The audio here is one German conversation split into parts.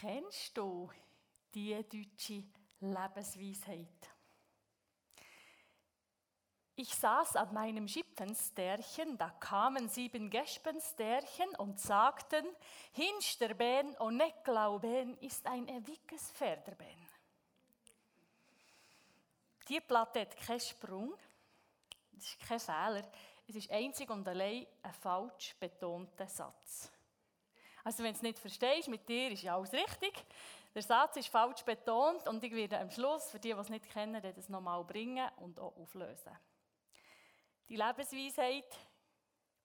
Kennst du die deutsche Lebensweisheit? Ich saß an meinem Schippenstärchen, da kamen sieben Gespenstärchen und sagten, Hinsterben und nicht glauben ist ein ewiges Pferderben. Die Platte hat keinen Sprung, das ist kein Fehler, es ist einzig und allein ein falsch betonter Satz. Also wenn du es nicht verstehst, mit dir ist ja alles richtig. Der Satz ist falsch betont und ich werde am Schluss, für die, die es nicht kennen, das nochmal bringen und auch auflösen. Die Lebensweisheit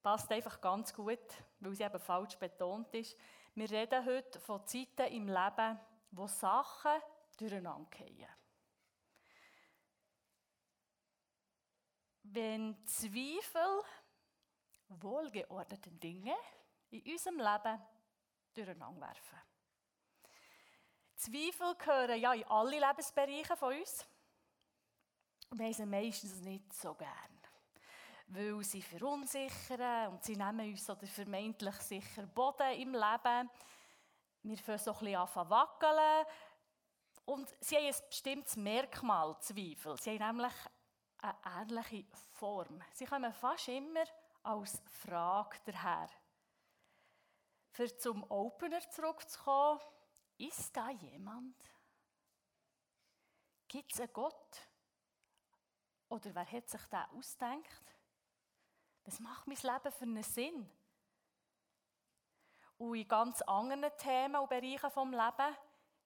passt einfach ganz gut, weil sie eben falsch betont ist. Wir reden heute von Zeiten im Leben, wo Sachen durcheinander gehen. Wenn Zweifel wohlgeordneten Dinge in unserem Leben durcheinander werfen. Zweifel gehören ja in alle Lebensbereiche von uns. Wir haben sie meistens nicht so gern, weil sie verunsichern und sie nehmen uns so den vermeintlich sicheren Boden im Leben. Wir fangen so ein bisschen an wackeln. Und sie haben ein bestimmtes Merkmal, Zweifel. Sie haben nämlich eine ähnliche Form. Sie kommen fast immer als Frage daher. Für zum Opener zurückzukommen, ist da jemand? Gibt es einen Gott? Oder wer hat sich das ausgedacht? Was macht mein Leben für einen Sinn? Und in ganz anderen Themen und Bereichen des Lebens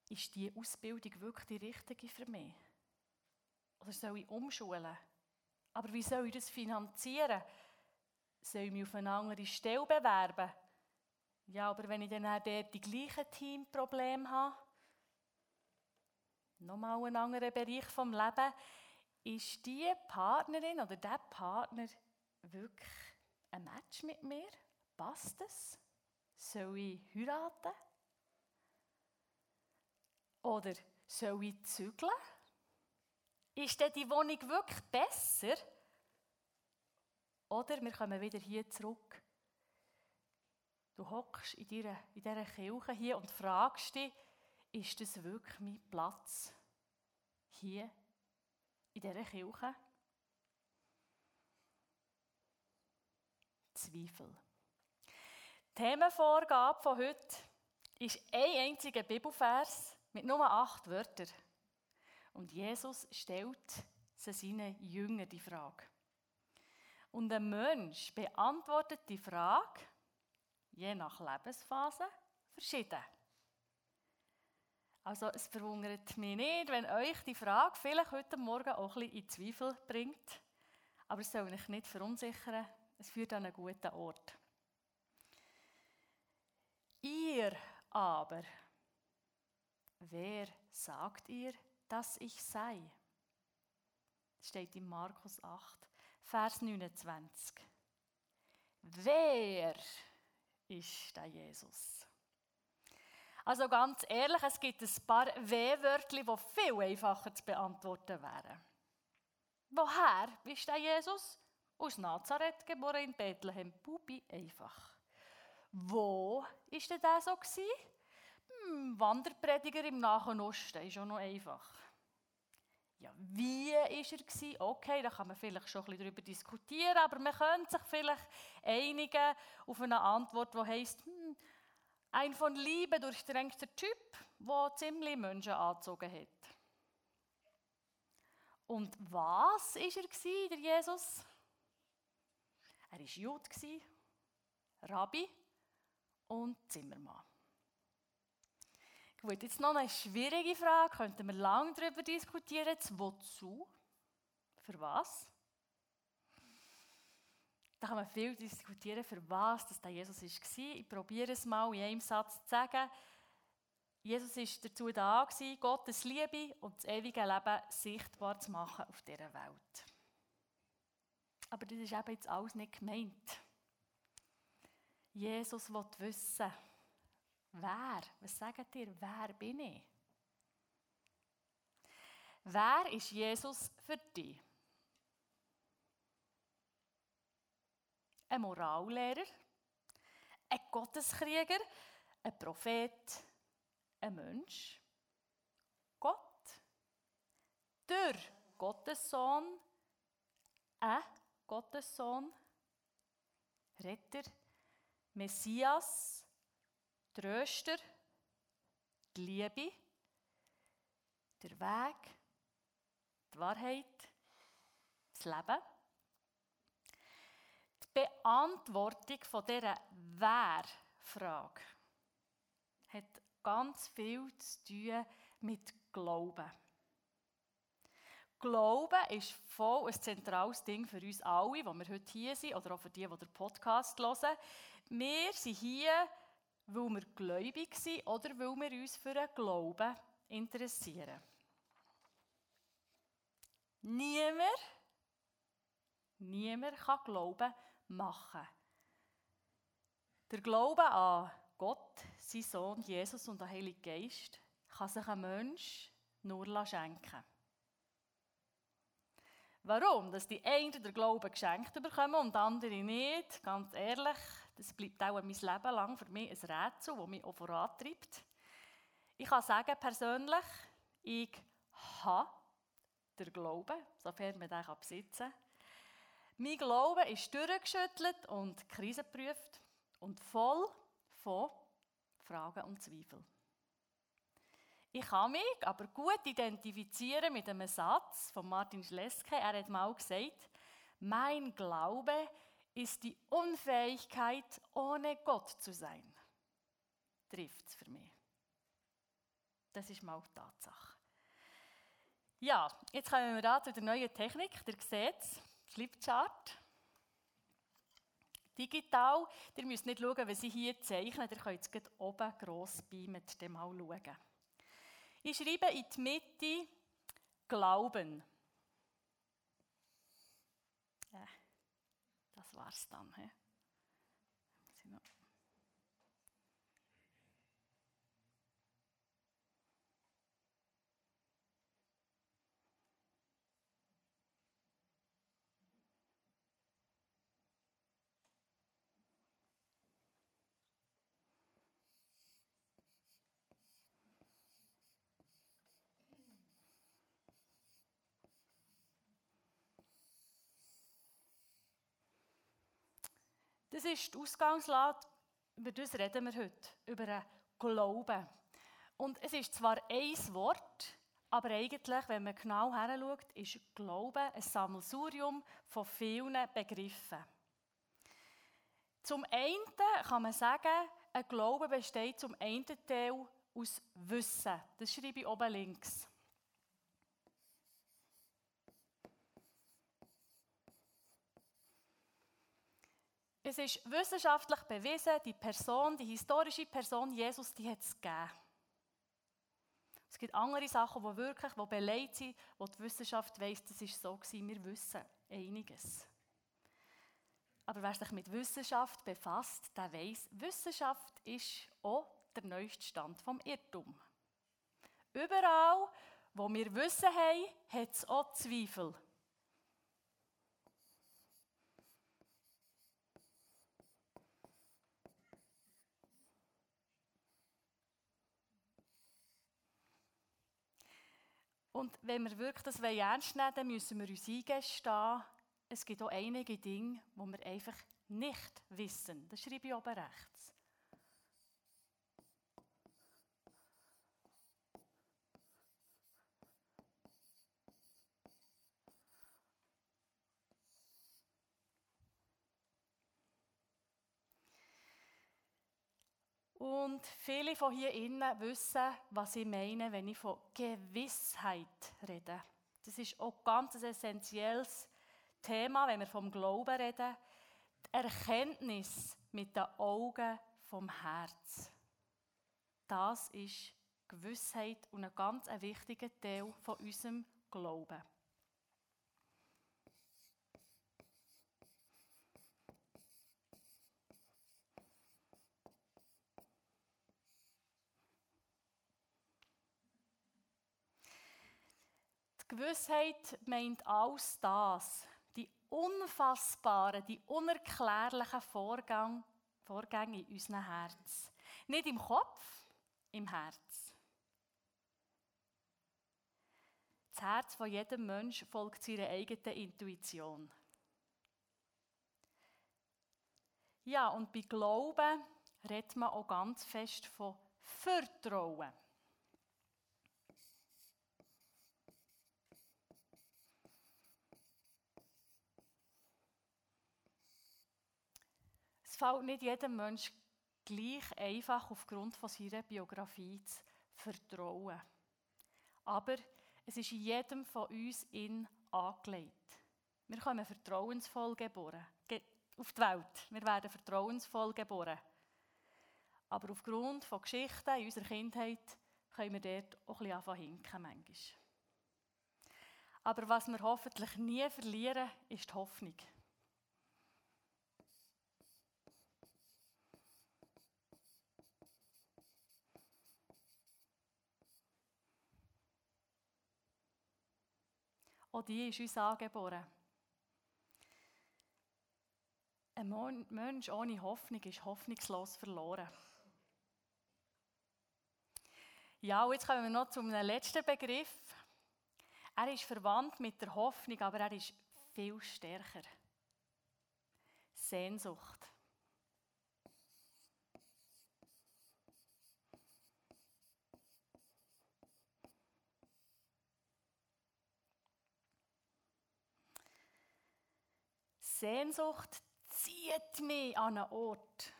ist diese Ausbildung wirklich die richtige für mich? Oder soll ich umschulen? Aber wie soll ich das finanzieren? Soll ich mich auf eine andere Stelle bewerben? Ja, aber wenn ich dann auch dort die gleichen Teamprobleme habe, nochmal ein anderer Bereich vom Leben, ist die Partnerin oder der Partner wirklich ein Match mit mir? Passt es? Soll ich heiraten? Oder soll ich zügeln? Ist denn die Wohnung wirklich besser? Oder wir kommen wieder hier zurück Du hockst in, dieser, Kirche hier und fragst dich, ist das wirklich mein Platz hier in dieser Kirche? Zweifel. Die Themenvorgabe von heute ist ein einziger Bibelvers mit nur acht Wörtern. Und Jesus stellt seinen Jüngern die Frage. Und ein Mensch beantwortet die Frage, je nach Lebensphase verschieden. Also es verwundert mich nicht, wenn euch die Frage vielleicht heute Morgen auch ein bisschen in Zweifel bringt. Aber es soll euch nicht verunsichern. Es führt an einen guten Ort. Ihr aber, wer sagt ihr, dass ich sei? Das steht in Markus 8, Vers 29. Wer ist der Jesus. Also ganz ehrlich, es gibt ein paar W-Wörter, die viel einfacher zu beantworten wären. Woher ist der Jesus? Aus Nazareth, geboren in Bethlehem. Bubi, einfach. Wo war denn der so? Hm, Wanderprediger im Nahen Osten, ist auch noch einfach. Ja, wie war er? Okay, da kann man vielleicht schon ein bisschen darüber diskutieren, aber man könnte sich vielleicht einigen auf eine Antwort, die heisst, hm, ein von Liebe durchdrängter Typ, der ziemlich Menschen angezogen hat. Und was war er, der Jesus? Er war Jude, Rabbi und Zimmermann. Gut, jetzt noch eine schwierige Frage, könnten wir lange darüber diskutieren. Wozu? Für was? Da kann man viel diskutieren, für was das Jesus war. Ich probiere es mal in einem Satz zu sagen. Jesus war dazu da, Gottes Liebe und das ewige Leben sichtbar zu machen auf dieser Welt. Aber das ist eben jetzt alles nicht gemeint. Jesus will wissen, Wer? Was sagt ihr? Wer bin ich? Wer ist Jesus für dich? Ein Morallehrer, ein Gotteskrieger, ein Prophet, ein Mensch, Gott, der Gottessohn, ein Gottessohn, Retter, Messias, Tröster, die Liebe, der Weg, die Wahrheit, das Leben. Die Beantwortung von dieser Wer-Frage hat ganz viel zu tun mit Glauben. Glauben ist voll ein zentrales Ding für uns alle, die wir heute hier sind, oder auch für die, die den Podcast hören. Wir sind hier, weil wir gläubig sind oder weil wir uns für den Glauben interessieren. Niemand, niemand kann Glauben machen. Der Glaube an Gott, sein Sohn Jesus und den Heiligen Geist kann sich ein Mensch nur schenken. Warum? Dass die einen den Glauben geschenkt bekommen und andere nicht, ganz ehrlich, das bleibt auch mein Leben lang für mich ein Rätsel, das mich auch vorantreibt. Ich kann sagen, persönlich, ich habe den Glauben, sofern man den besitzen kann. Mein Glaube ist durchgeschüttelt und krisengeprüft und voll von Fragen und Zweifeln. Ich kann mich aber gut identifizieren mit einem Satz von Martin Schleske. Er hat mal gesagt, mein Glaube ist die Unfähigkeit, ohne Gott zu sein. Trifft es für mich. Das ist mal Tatsache. Ja, jetzt kommen wir da zu der neuen Technik. Ihr seht es, Flipchart. Digital. Ihr müsst nicht schauen, was ich hier zeichne. Ihr könnt es oben gross mit dem mal schauen. Ich schreibe in die Mitte Glauben. Ja, das war's dann. He? Das ist die Ausgangslage, über das reden wir heute, über den Glauben. Und es ist zwar ein Wort, aber eigentlich, wenn man genau heranschaut, ist Glauben ein Sammelsurium von vielen Begriffen. Zum einen kann man sagen, ein Glaube besteht zum einen Teil aus Wissen. Das schreibe ich oben links. Es ist wissenschaftlich bewiesen, die Person, die historische Person Jesus, die hat es gegeben. Es gibt andere Sachen, die wirklich die beleidigt sind, wo die Wissenschaft weiss, das ist so gewesen. Wir wissen einiges. Aber wer sich mit Wissenschaft befasst, der weiß, Wissenschaft ist auch der neueste Stand vom Irrtum. Überall, wo wir Wissen haben, hat es auch Zweifel. Und wenn wir wirklich das ernst nehmen dann müssen wir uns eingestehen, es gibt auch einige Dinge, die wir einfach nicht wissen. Das schreibe ich oben rechts. Und viele von hier innen wissen, was ich meine, wenn ich von Gewissheit rede. Das ist auch ganz ein essentielles Thema, wenn wir vom Glauben reden. Die Erkenntnis mit den Augen vom Herz. Das ist Gewissheit und ein ganz wichtiger Teil von unserem Glauben. Gewissheit meint alles das, die unfassbaren, die unerklärlichen Vorgänge, Vorgänge in unserem Herz. Nicht im Kopf, im Herz. Das Herz von jedem Menschen folgt seiner eigenen Intuition. Ja, und bei Glauben redet man auch ganz fest von Vertrauen. Es fällt nicht jedem Menschen gleich einfach aufgrund von seiner Biografie zu vertrauen. Aber es ist jedem von uns in angelegt. Wir kommen vertrauensvoll geboren auf die Welt. Wir werden vertrauensvoll geboren. Aber aufgrund von Geschichten in unserer Kindheit können wir dort auch ein bisschen hinken manchmal. Aber was wir hoffentlich nie verlieren, ist die Hoffnung. Auch die ist uns angeboren. Ein Mensch ohne Hoffnung ist hoffnungslos verloren. Ja, und jetzt kommen wir noch zum letzten Begriff. Er ist verwandt mit der Hoffnung, aber er ist viel stärker. Sehnsucht. Sehnsucht zieht mich an einen Ort.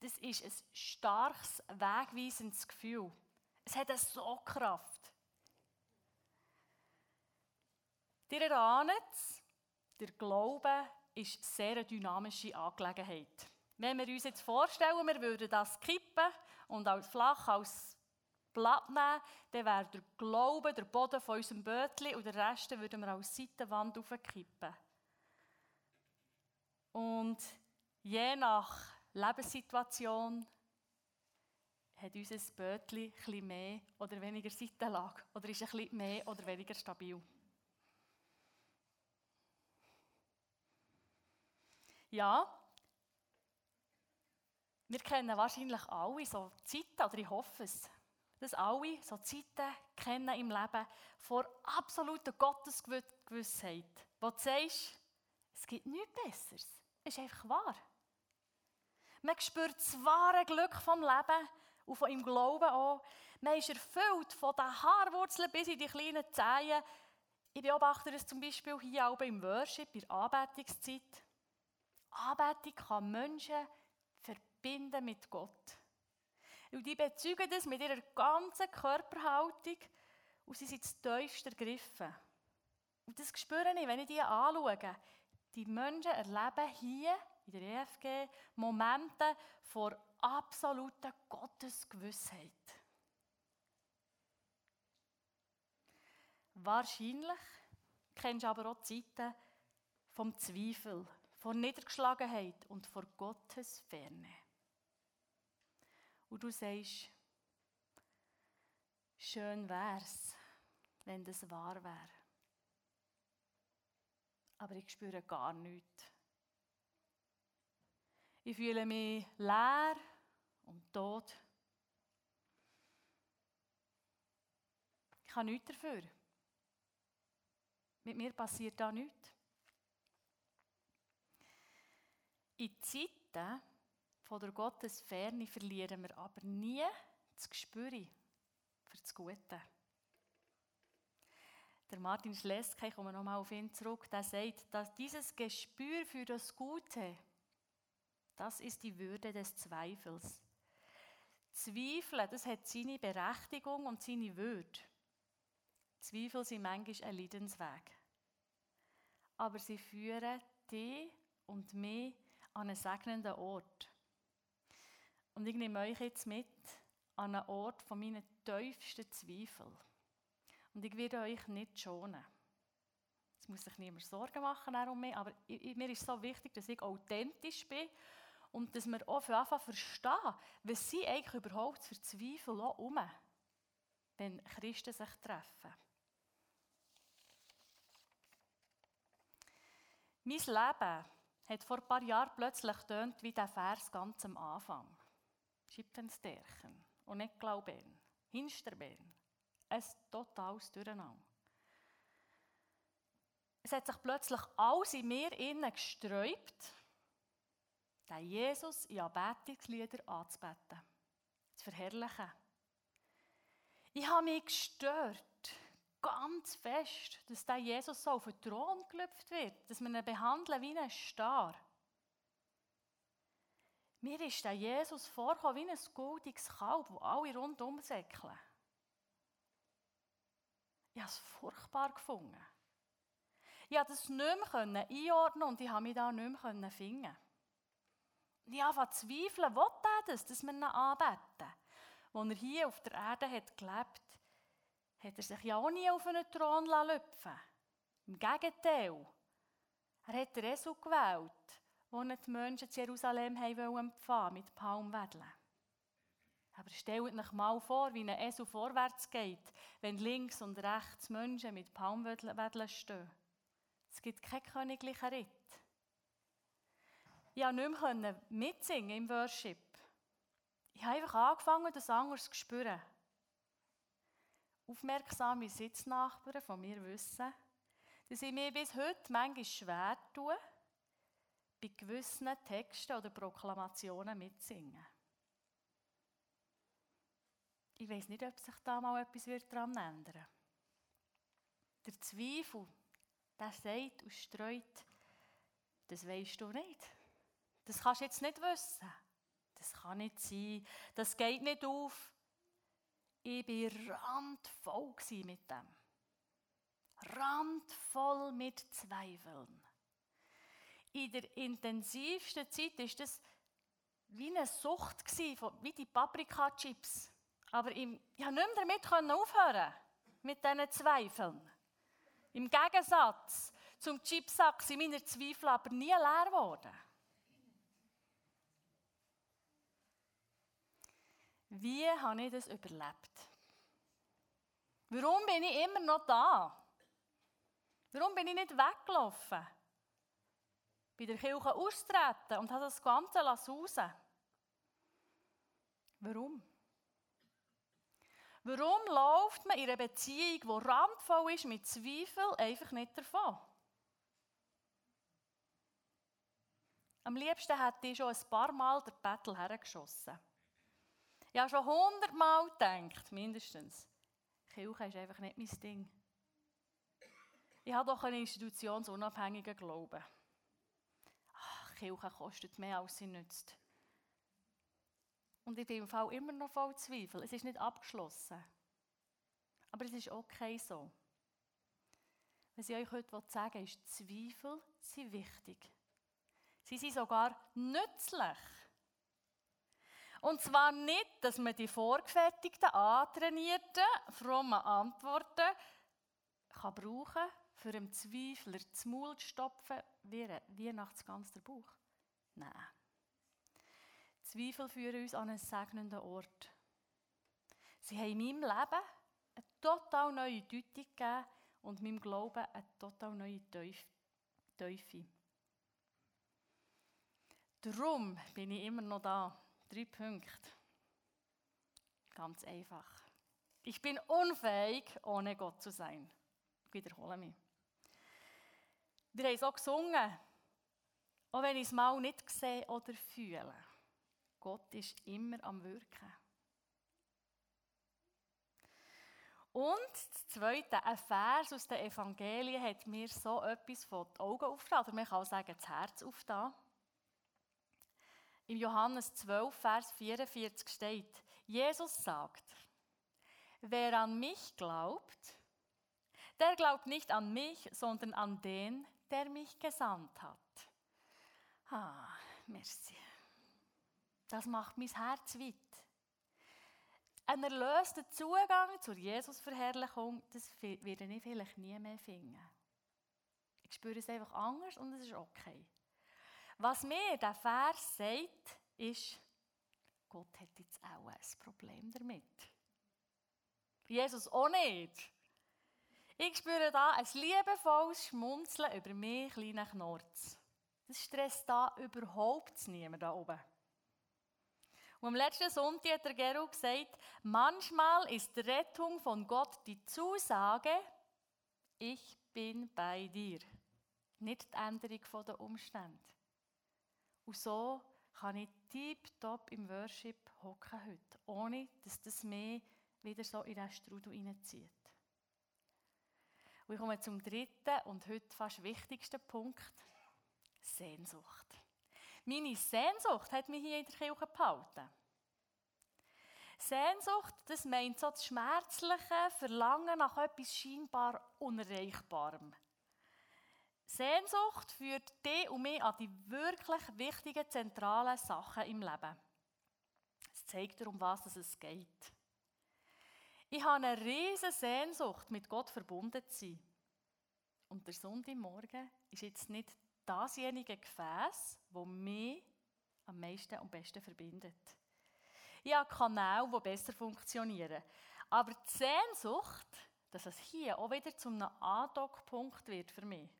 Das ist ein starkes, wegweisendes Gefühl. Es hat eine so Kraft. Ihr erahnt der Glaube ist eine sehr dynamische Angelegenheit. Wenn wir uns jetzt vorstellen, wir würden das kippen und als flach, als Blatt nehmen, dann wäre der Glaube der Boden von unserem Bötchen und den Rest würden wir als Seitenwand aufkippen. Und je nach Lebenssituation hat unser Bötchen etwas mehr oder weniger Seitenlage oder ist bisschen mehr oder weniger stabil. Ja, wir kennen wahrscheinlich alle so Zeiten, oder ich hoffe es, dass alle so Zeiten kennen im Leben vor absoluter Gottesgewissheit, wo du sagst, es gibt nichts Besseres. Ist einfach wahr. Man spürt das wahre Glück vom Leben und von im Glauben auch. Man ist erfüllt von den Haarwurzeln bis in die kleinen Zehen. Ich beobachte es zum Beispiel hier auch im Worship, bei der Anbetungszeit. Anbetung kann Menschen verbinden mit Gott. Und die bezeugen das mit ihrer ganzen Körperhaltung und sie sind tiefst ergriffen. Und das spüre ich, wenn ich die anschaue. Die Menschen erleben hier in der EFG Momente vor absoluter Gottesgewissheit. Wahrscheinlich kennst du aber auch Zeiten vom Zweifel, von Niedergeschlagenheit und vor Gottes Ferne. Und du sagst, schön wär's, wenn das wahr wäre aber ich spüre gar nichts. Ich fühle mich leer und tot. Ich habe nichts dafür. Mit mir passiert da nichts. In Zeiten von der Gottesferne verlieren wir aber nie das Gespür für das Gute. Der Martin Schleske, ich komme nochmal auf ihn zurück, der sagt, dass dieses Gespür für das Gute, das ist die Würde des Zweifels. Zweifel, das hat seine Berechtigung und seine Würde. Zweifel sind manchmal ein Leidensweg. Aber sie führen dich und mich an einen segnenden Ort. Und ich nehme euch jetzt mit an einen Ort von meinen tiefsten Zweifeln. Und ich werde euch nicht schonen. Es muss sich niemand Sorgen machen um mich, aber mir ist so wichtig, dass ich authentisch bin und dass wir auch für Anfang verstehen, was sie eigentlich überhaupt für Zweifel um, wenn Christen sich treffen. Mein Leben hat vor ein paar Jahren plötzlich tönt wie der Vers ganz am Anfang. Schreibt den Stärken und nicht glauben, hinsterbeen. Ein totales Durcheinander. Es hat sich plötzlich alles in mir innen gesträubt, den Jesus in Anbetungslieder anzubeten, zu verherrlichen. Ich habe mich gestört, ganz fest, dass der Jesus so auf den Thron gelüpft wird, dass wir ihn behandeln wie einen Star. Mir ist der Jesus vorgekommen wie ein goldiges Kalb, das alle rundum säckeln. Ich habe es furchtbar gefunden. Ich konnte es nicht mehr einordnen und ich habe mich da nicht mehr finden. Ich habe zu zweifeln, will er das, dass wir ihn anbeten? Als er hier auf der Erde hat gelebt hat er sich ja auch nie auf einen Thron lüpfen Im Gegenteil. Er hat Esel gewählt, wo die Menschen zu Jerusalem empfangen mit Palmwedeln. Aber stellt euch mal vor, wie ein Esel vorwärts geht, wenn links und rechts Menschen mit Palmwedeln stehen. Es gibt keinen königlichen Ritt. Ich konnte nicht mehr mitsingen im Worship. Ich habe einfach angefangen, das anders zu spüren. Aufmerksame Sitznachbarn von mir wissen, dass ich mir bis heute manchmal schwer tue, bei gewissen Texten oder Proklamationen mitzusingen. Ich weiß nicht, ob sich da mal etwas daran ändern wird. Der Zweifel, der sagt und streut, das weißt du nicht. Das kannst du jetzt nicht wissen. Das kann nicht sein. Das geht nicht auf. Ich war randvoll mit dem. Randvoll mit Zweifeln. In der intensivsten Zeit war das wie eine Sucht, wie die Paprika-Chips. Aber ich, ich konnte nicht damit aufhören, mit diesen Zweifeln. Im Gegensatz zum Chipsack sind meine Zweifel aber nie leer geworden. Wie habe ich das überlebt? Warum bin ich immer noch da? Warum bin ich nicht weggelaufen? Bei der Kirche austreten und habe das Ganze raus. Warum? Warum läuft man in einer Beziehung, die randvoll ist mit Zweifel, einfach nicht davon? Am liebsten hätte ich schon ein paar Mal der Battle hergeschossen. Ich habe schon hundertmal gedacht, mindestens, Kirche ist einfach nicht mein Ding. Ich habe doch einen institutionsunabhängigen Glauben. Ach, Kirche kostet mehr, als sie nützt. Und bin im Fall immer noch voll Zweifel. Es ist nicht abgeschlossen. Aber es ist okay so. Was ich euch heute sagen will, ist, Zweifel sind wichtig. Sie sind sogar nützlich. Und zwar nicht, dass man die vorgefertigten, antrainierten, frommen Antworten kann brauchen kann, für einen Zweifler das Maul zu stopfen, wie Weihnachtsgans der Bauch. Nein. Zweifel führen uns an einen segnenden Ort. Sie haben in meinem Leben eine total neue Deutung gegeben und meinem Glauben eine total neue Teufel. Darum bin ich immer noch da. Drei Punkte. Ganz einfach. Ich bin unfähig, ohne Gott zu sein. Ich wiederhole mich. Wir haben so gesungen, auch wenn ich es mal nicht sehe oder fühle. Gott ist immer am Wirken. Und das Zweite, ein Vers aus den Evangelien hat mir so etwas von den Augen aufgetan, oder man kann auch sagen, das Herz aufgetan. Im Johannes 12, Vers 44 steht, Jesus sagt, wer an mich glaubt, der glaubt nicht an mich, sondern an den, der mich gesandt hat. Ah, merci. Das macht mein Herz weit. Ein erlöster Zugang zur Jesusverherrlichung, das werde ich vielleicht nie mehr finden. Ich spüre es einfach anders und es ist okay. Was mir der Vers sagt, ist, Gott hat jetzt auch ein Problem damit. Jesus auch nicht. Ich spüre da ein liebevolles Schmunzeln über mich, kleinen Knorz. Das stresst da überhaupt niemand da oben. Und am letzten Sonntag hat der Geru gesagt, manchmal ist Rettung von Gott die Zusage, ich bin bei dir. Nicht die Änderung der Umstände. Und so kann ich tiptop im Worship hocken heute, ohne dass das mich wieder so in den Strudel hineinzieht. Und ich komme zum dritten und heute fast wichtigsten Punkt. Sehnsucht. Meine Sehnsucht hat mich hier in der Kirche behalten. Sehnsucht, das meint so das schmerzliche Verlangen nach etwas scheinbar Unerreichbarem. Sehnsucht führt dich und mich an die wirklich wichtigen, zentralen Sachen im Leben. Es zeigt dir, um was es geht. Ich habe eine riesige Sehnsucht, mit Gott verbunden zu sein. Und der Sonntagmorgen ist jetzt nicht dasjenige Gefäß, das mich am meisten und besten verbindet. Ich habe Kanäle, die besser funktionieren. Aber die Sehnsucht, dass es hier auch wieder zum Andockpunkt wird für mich,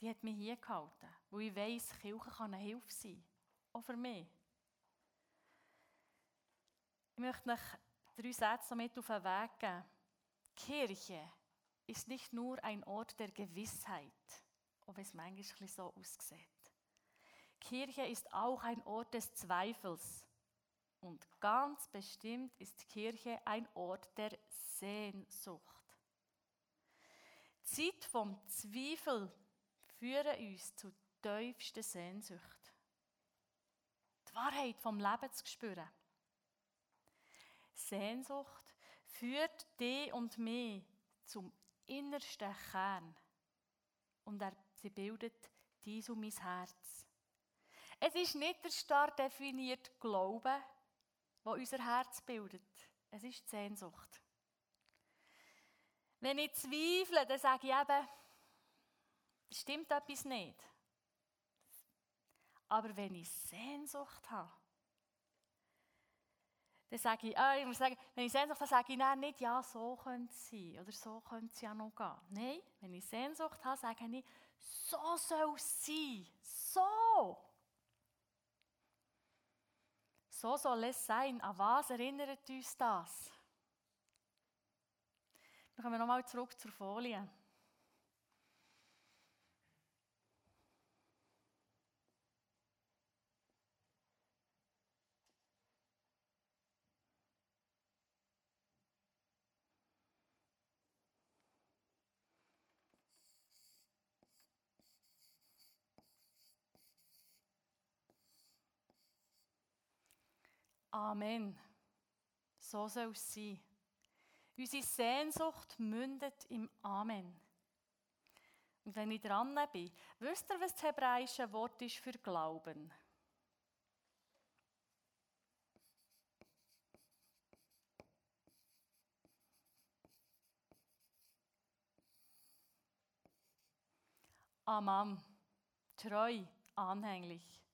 die hat mich hier gehalten. Weil ich weiss, Kirche kann eine Hilfe sein. Auch für mich. Ich möchte euch drei Sätze mit auf den Weg geben. Kirche ist nicht nur ein Ort der Gewissheit, auch wenn es manchmal so aussieht. Kirche ist auch ein Ort des Zweifels. Und ganz bestimmt ist Kirche ein Ort der Sehnsucht. Die Zeit vom Zweifel führen uns zu tiefster Sehnsucht. Die Wahrheit vom Leben zu spüren. Sehnsucht führt dich und mich zum innersten Kern. Und er, sie bildet dies und mein Herz. Es ist nicht der starr definierte Glaube, der unser Herz bildet. Es ist die Sehnsucht. Wenn ich zweifle, dann sage ich eben, stimmt etwas nicht. Aber wenn ich Sehnsucht habe, dann sage ich, äh, ich muss sagen, wenn ich Sehnsucht habe, sage ich nein, nicht, ja, so könnte es sein oder so könnte es ja noch gehen. Nein, wenn ich Sehnsucht habe, sage ich, so soll es sein. So. So soll es sein. An was erinnert uns das? Dann kommen wir nochmal zurück zur Folie. Amen. So soll es sein. Unsere Sehnsucht mündet im Amen. Und wenn ich dran bin, wisst ihr, was das hebräische Wort ist für Glauben? Amam, treu, anhänglich.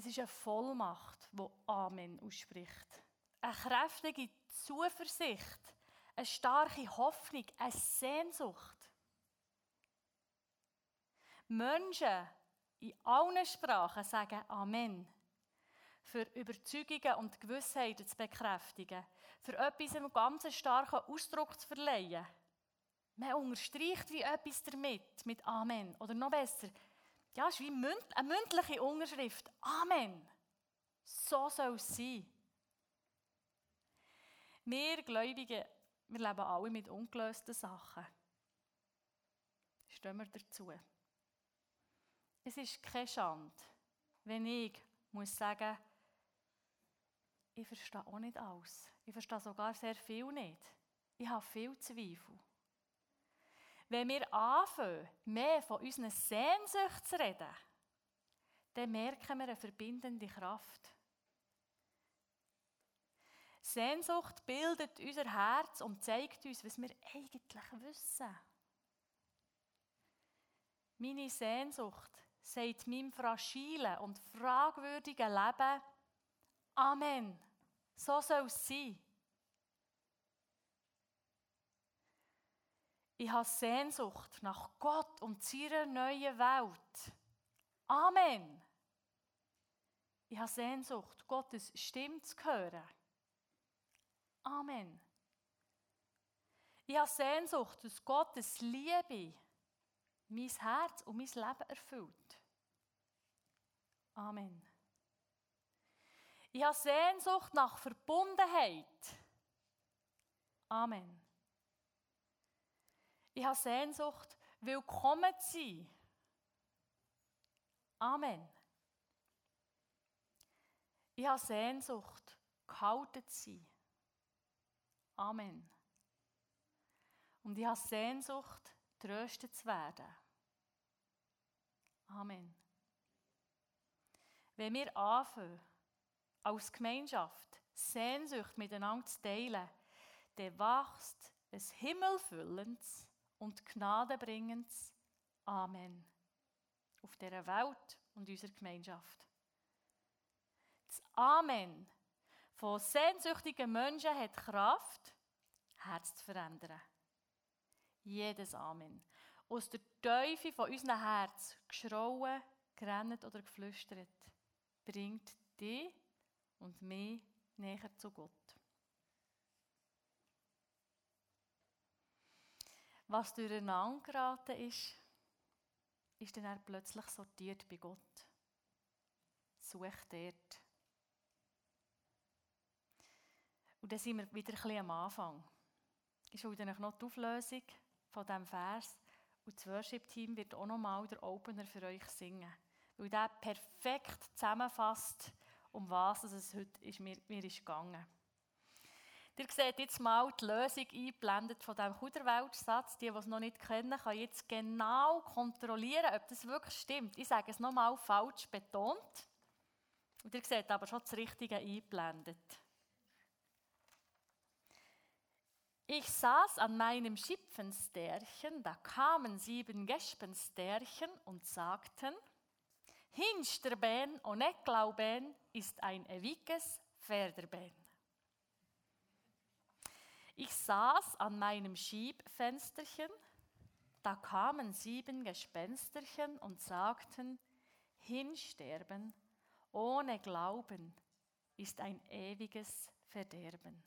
Das ist eine Vollmacht, wo Amen ausspricht. Eine kräftige Zuversicht, eine starke Hoffnung, eine Sehnsucht. Menschen in allen Sprachen sagen Amen. Für Überzeugungen und Gewissheiten zu bekräftigen. Für etwas einen ganz starken Ausdruck zu verleihen. Man unterstreicht wie etwas damit, mit Amen. Oder noch besser, ja, es ist wie eine mündliche Unterschrift. Amen. So soll es sein. Wir Gläubigen, wir leben alle mit ungelösten Sachen. Stehen wir dazu. Es ist keine Schande, wenn ich muss sagen, ich verstehe auch nicht alles. Ich verstehe sogar sehr viel nicht. Ich habe viel Zweifel. Wenn wir anfangen, mehr von unseren Sehnsüchten zu reden, dann merken wir eine verbindende Kraft. Sehnsucht bildet unser Herz und zeigt uns, was wir eigentlich wissen. Meine Sehnsucht sagt meinem fragilen und fragwürdigen Leben Amen. So soll es sein. Ich habe Sehnsucht nach Gott und seiner neuen Welt. Amen. Ich habe Sehnsucht, Gottes Stimme zu hören. Amen. Ich habe Sehnsucht, dass Gottes Liebe mein Herz und mein Leben erfüllt. Amen. Ich habe Sehnsucht nach Verbundenheit. Amen. Ich habe Sehnsucht, willkommen zu sein. Amen. Ich habe Sehnsucht, gehalten zu sein. Amen. Und ich habe Sehnsucht, tröstet zu werden. Amen. Wenn wir anfangen, als Gemeinschaft Sehnsucht miteinander zu teilen, dann wächst ein himmelfüllendes und gnadenbringendes Amen auf dieser Welt und unserer Gemeinschaft. Das Amen von sehnsüchtigen Menschen hat Kraft, Herz zu verändern. Jedes Amen. Aus der Teufel von unserem Herz geschrauen, gerannt oder geflüstert, bringt dich und mich näher zu Gott. Was durcheinander geraten ist, ist dann er plötzlich sortiert bei Gott. Such dort. Und dann sind wir wieder ein bisschen am Anfang. Ich schaue dann noch die Auflösung von diesem Vers und das Worship-Team wird auch noch mal der Opener für euch singen. Weil der perfekt zusammenfasst, um was es heute ist, mir, mir ist gegangen. Ihr seht jetzt mal die Lösung eingeblendet von diesem Kuderweltsatz. Die, die es noch nicht kennen, können jetzt genau kontrollieren, ob das wirklich stimmt. Ich sage es nochmal falsch betont. Und ihr seht aber schon das Richtige eingeblendet. Ich saß an meinem Schipfenstärchen, da kamen sieben Gespenstärchen und sagten, Hinsterbän und Necklauben ist ein ewiges Pferderbän. Ich saß an meinem Schiebfensterchen, da kamen sieben Gespensterchen und sagten, Hinsterben ohne Glauben ist ein ewiges Verderben.